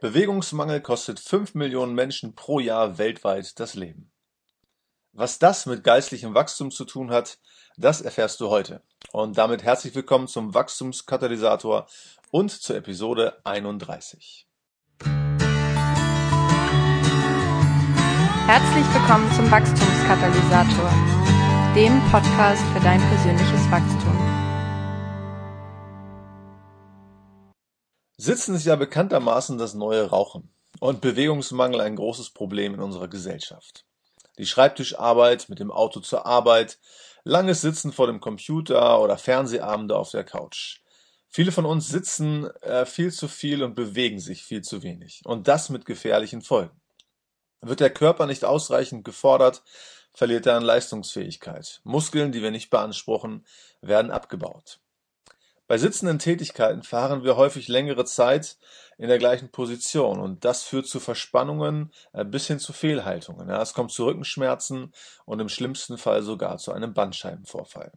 Bewegungsmangel kostet fünf Millionen Menschen pro Jahr weltweit das Leben. Was das mit geistlichem Wachstum zu tun hat, das erfährst du heute. Und damit herzlich willkommen zum Wachstumskatalysator und zur Episode 31. Herzlich willkommen zum Wachstumskatalysator, dem Podcast für dein persönliches Wachstum. Sitzen ist ja bekanntermaßen das neue Rauchen und Bewegungsmangel ein großes Problem in unserer Gesellschaft. Die Schreibtischarbeit mit dem Auto zur Arbeit, langes Sitzen vor dem Computer oder Fernsehabende auf der Couch. Viele von uns sitzen äh, viel zu viel und bewegen sich viel zu wenig. Und das mit gefährlichen Folgen. Wird der Körper nicht ausreichend gefordert, verliert er an Leistungsfähigkeit. Muskeln, die wir nicht beanspruchen, werden abgebaut. Bei sitzenden Tätigkeiten verharren wir häufig längere Zeit in der gleichen Position und das führt zu Verspannungen äh, bis hin zu Fehlhaltungen. Es kommt zu Rückenschmerzen und im schlimmsten Fall sogar zu einem Bandscheibenvorfall.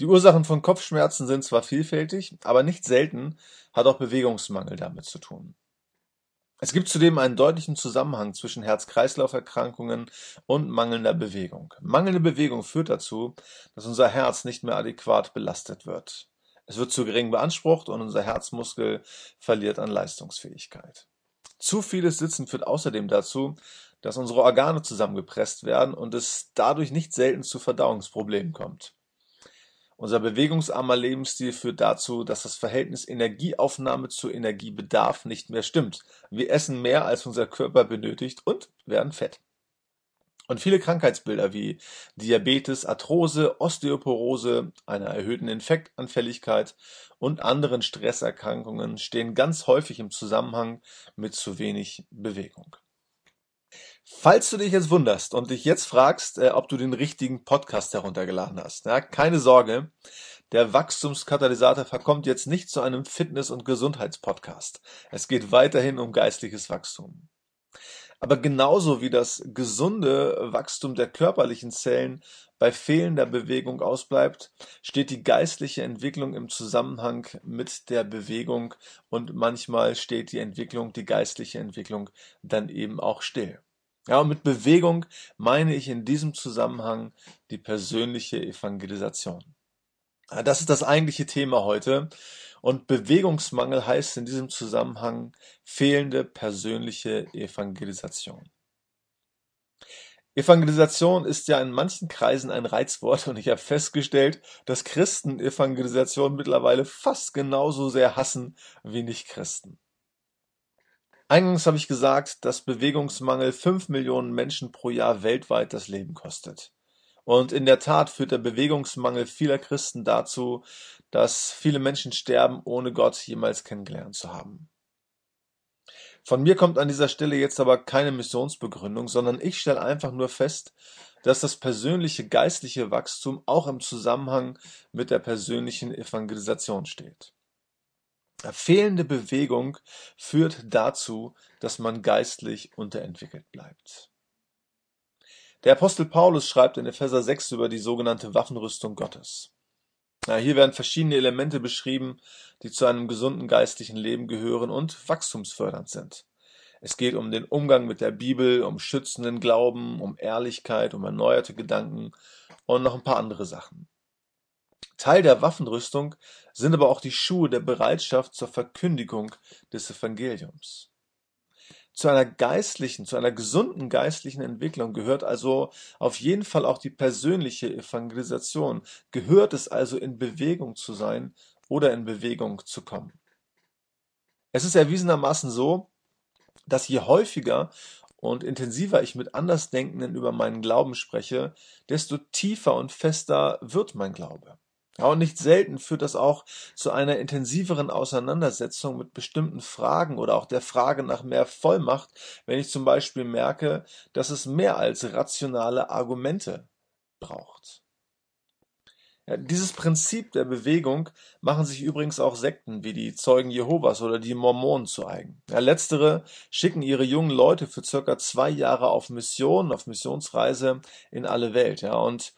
Die Ursachen von Kopfschmerzen sind zwar vielfältig, aber nicht selten hat auch Bewegungsmangel damit zu tun. Es gibt zudem einen deutlichen Zusammenhang zwischen Herz-Kreislauf-Erkrankungen und mangelnder Bewegung. Mangelnde Bewegung führt dazu, dass unser Herz nicht mehr adäquat belastet wird. Es wird zu gering beansprucht und unser Herzmuskel verliert an Leistungsfähigkeit. Zu vieles Sitzen führt außerdem dazu, dass unsere Organe zusammengepresst werden und es dadurch nicht selten zu Verdauungsproblemen kommt. Unser bewegungsarmer Lebensstil führt dazu, dass das Verhältnis Energieaufnahme zu Energiebedarf nicht mehr stimmt. Wir essen mehr, als unser Körper benötigt und werden fett. Und viele Krankheitsbilder wie Diabetes, Arthrose, Osteoporose, einer erhöhten Infektanfälligkeit und anderen Stresserkrankungen stehen ganz häufig im Zusammenhang mit zu wenig Bewegung. Falls du dich jetzt wunderst und dich jetzt fragst, äh, ob du den richtigen Podcast heruntergeladen hast, ja, keine Sorge, der Wachstumskatalysator verkommt jetzt nicht zu einem Fitness- und Gesundheitspodcast. Es geht weiterhin um geistliches Wachstum. Aber genauso wie das gesunde Wachstum der körperlichen Zellen bei fehlender Bewegung ausbleibt, steht die geistliche Entwicklung im Zusammenhang mit der Bewegung und manchmal steht die Entwicklung, die geistliche Entwicklung dann eben auch still. Ja, und mit Bewegung meine ich in diesem Zusammenhang die persönliche Evangelisation. Das ist das eigentliche Thema heute. Und Bewegungsmangel heißt in diesem Zusammenhang fehlende persönliche Evangelisation. Evangelisation ist ja in manchen Kreisen ein Reizwort und ich habe festgestellt, dass Christen Evangelisation mittlerweile fast genauso sehr hassen wie Nichtchristen. Eingangs habe ich gesagt, dass Bewegungsmangel fünf Millionen Menschen pro Jahr weltweit das Leben kostet. Und in der Tat führt der Bewegungsmangel vieler Christen dazu, dass viele Menschen sterben, ohne Gott jemals kennengelernt zu haben. Von mir kommt an dieser Stelle jetzt aber keine Missionsbegründung, sondern ich stelle einfach nur fest, dass das persönliche geistliche Wachstum auch im Zusammenhang mit der persönlichen Evangelisation steht. Fehlende Bewegung führt dazu, dass man geistlich unterentwickelt bleibt. Der Apostel Paulus schreibt in Epheser 6 über die sogenannte Waffenrüstung Gottes. Ja, hier werden verschiedene Elemente beschrieben, die zu einem gesunden geistlichen Leben gehören und wachstumsfördernd sind. Es geht um den Umgang mit der Bibel, um schützenden Glauben, um Ehrlichkeit, um erneuerte Gedanken und noch ein paar andere Sachen. Teil der Waffenrüstung sind aber auch die Schuhe der Bereitschaft zur Verkündigung des Evangeliums. Zu einer geistlichen, zu einer gesunden geistlichen Entwicklung gehört also auf jeden Fall auch die persönliche Evangelisation. Gehört es also in Bewegung zu sein oder in Bewegung zu kommen. Es ist erwiesenermaßen so, dass je häufiger und intensiver ich mit Andersdenkenden über meinen Glauben spreche, desto tiefer und fester wird mein Glaube. Ja, und nicht selten führt das auch zu einer intensiveren Auseinandersetzung mit bestimmten Fragen oder auch der Frage nach mehr Vollmacht, wenn ich zum Beispiel merke, dass es mehr als rationale Argumente braucht. Ja, dieses Prinzip der Bewegung machen sich übrigens auch Sekten wie die Zeugen Jehovas oder die Mormonen zu eigen. Ja, letztere schicken ihre jungen Leute für circa zwei Jahre auf Mission, auf Missionsreise in alle Welt. Ja, und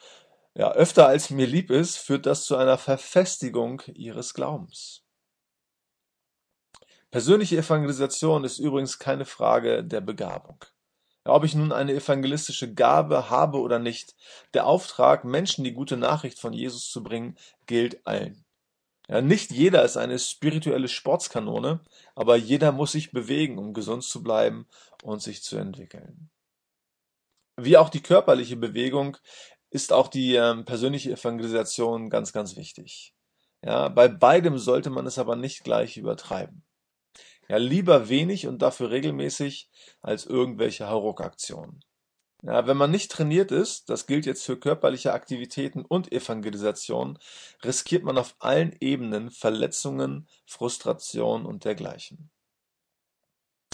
ja, öfter als mir lieb ist, führt das zu einer Verfestigung ihres Glaubens. Persönliche Evangelisation ist übrigens keine Frage der Begabung. Ja, ob ich nun eine evangelistische Gabe habe oder nicht, der Auftrag, Menschen die gute Nachricht von Jesus zu bringen, gilt allen. Ja, nicht jeder ist eine spirituelle Sportskanone, aber jeder muss sich bewegen, um gesund zu bleiben und sich zu entwickeln. Wie auch die körperliche Bewegung ist auch die ähm, persönliche Evangelisation ganz, ganz wichtig. Ja, bei beidem sollte man es aber nicht gleich übertreiben. Ja, lieber wenig und dafür regelmäßig als irgendwelche Hauruck-Aktionen. Ja, wenn man nicht trainiert ist, das gilt jetzt für körperliche Aktivitäten und Evangelisation, riskiert man auf allen Ebenen Verletzungen, Frustration und dergleichen.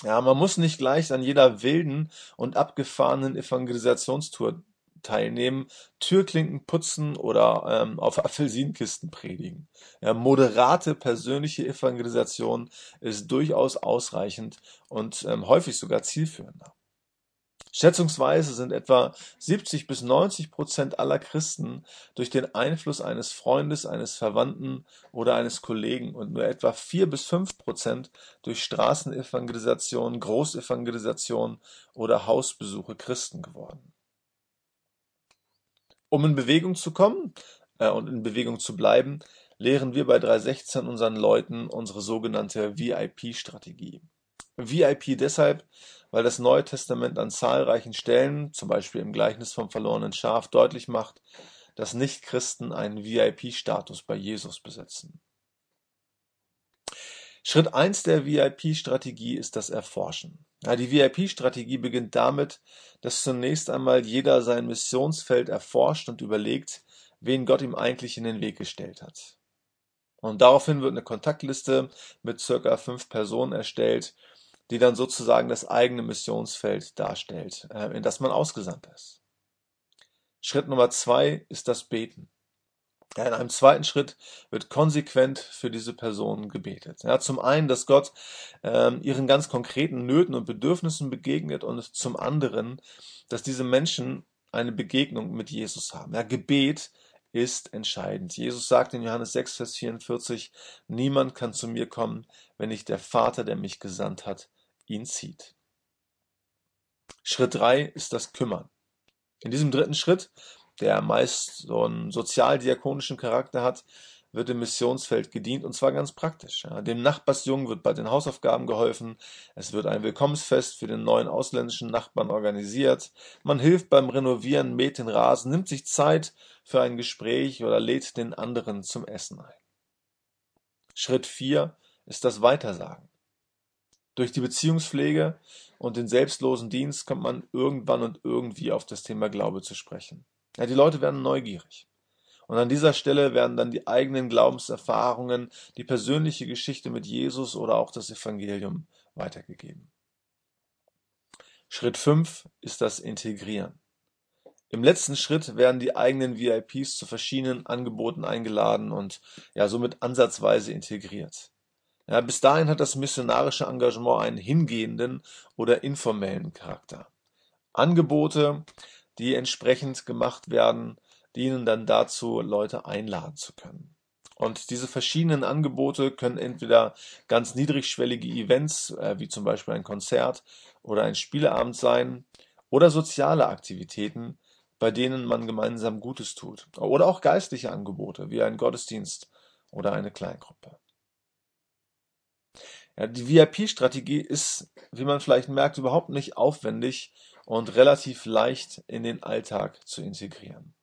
Ja, man muss nicht gleich an jeder wilden und abgefahrenen Evangelisationstour teilnehmen, Türklinken putzen oder ähm, auf Apfelsinenkisten predigen. Ja, moderate persönliche Evangelisation ist durchaus ausreichend und ähm, häufig sogar zielführender. Schätzungsweise sind etwa 70 bis 90 Prozent aller Christen durch den Einfluss eines Freundes, eines Verwandten oder eines Kollegen und nur etwa 4 bis 5 Prozent durch Straßenevangelisation, Großevangelisation oder Hausbesuche Christen geworden. Um in Bewegung zu kommen äh, und in Bewegung zu bleiben, lehren wir bei 316 unseren Leuten unsere sogenannte VIP-Strategie. VIP deshalb, weil das Neue Testament an zahlreichen Stellen, zum Beispiel im Gleichnis vom verlorenen Schaf, deutlich macht, dass Nichtchristen einen VIP-Status bei Jesus besitzen. Schritt 1 der VIP-Strategie ist das Erforschen. Ja, die VIP-Strategie beginnt damit, dass zunächst einmal jeder sein Missionsfeld erforscht und überlegt, wen Gott ihm eigentlich in den Weg gestellt hat. Und daraufhin wird eine Kontaktliste mit circa fünf Personen erstellt, die dann sozusagen das eigene Missionsfeld darstellt, äh, in das man ausgesandt ist. Schritt Nummer zwei ist das Beten. In einem zweiten Schritt wird konsequent für diese Personen gebetet. Ja, zum einen, dass Gott ähm, ihren ganz konkreten Nöten und Bedürfnissen begegnet und zum anderen, dass diese Menschen eine Begegnung mit Jesus haben. Ja, Gebet ist entscheidend. Jesus sagt in Johannes 6, Vers 44, niemand kann zu mir kommen, wenn nicht der Vater, der mich gesandt hat, ihn zieht. Schritt drei ist das Kümmern. In diesem dritten Schritt, der meist so einen sozialdiakonischen Charakter hat, wird im Missionsfeld gedient und zwar ganz praktisch. Ja. Dem Nachbarsjungen wird bei den Hausaufgaben geholfen, es wird ein Willkommensfest für den neuen ausländischen Nachbarn organisiert, man hilft beim Renovieren, mäht den Rasen, nimmt sich Zeit für ein Gespräch oder lädt den anderen zum Essen ein. Schritt vier ist das Weitersagen. Durch die Beziehungspflege und den selbstlosen Dienst kommt man irgendwann und irgendwie auf das Thema Glaube zu sprechen. Ja, die Leute werden neugierig. Und an dieser Stelle werden dann die eigenen Glaubenserfahrungen, die persönliche Geschichte mit Jesus oder auch das Evangelium weitergegeben. Schritt 5 ist das Integrieren. Im letzten Schritt werden die eigenen VIPs zu verschiedenen Angeboten eingeladen und ja somit ansatzweise integriert. Ja, bis dahin hat das missionarische Engagement einen hingehenden oder informellen Charakter. Angebote, die entsprechend gemacht werden, dienen dann dazu, Leute einladen zu können. Und diese verschiedenen Angebote können entweder ganz niedrigschwellige Events, äh, wie zum Beispiel ein Konzert oder ein Spieleabend sein, oder soziale Aktivitäten, bei denen man gemeinsam Gutes tut. Oder auch geistliche Angebote, wie ein Gottesdienst oder eine Kleingruppe. Ja, die VIP-Strategie ist, wie man vielleicht merkt, überhaupt nicht aufwendig und relativ leicht in den Alltag zu integrieren.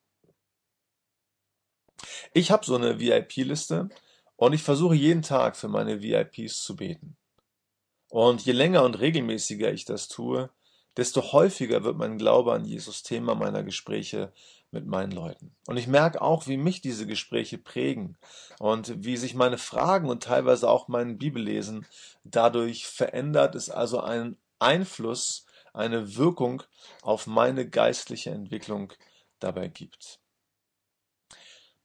Ich habe so eine VIP-Liste und ich versuche jeden Tag für meine VIPs zu beten. Und je länger und regelmäßiger ich das tue, desto häufiger wird mein Glaube an Jesus Thema meiner Gespräche mit meinen Leuten. Und ich merke auch, wie mich diese Gespräche prägen und wie sich meine Fragen und teilweise auch mein Bibellesen dadurch verändert, es also einen Einfluss, eine Wirkung auf meine geistliche Entwicklung dabei gibt.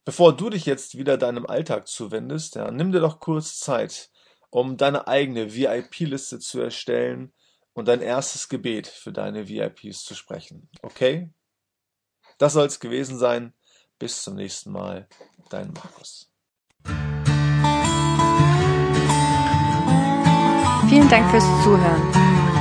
Bevor du dich jetzt wieder deinem Alltag zuwendest, ja, nimm dir doch kurz Zeit, um deine eigene VIP-Liste zu erstellen und dein erstes Gebet für deine VIPs zu sprechen. Okay? Das soll es gewesen sein. Bis zum nächsten Mal. Dein Markus. Vielen Dank fürs Zuhören.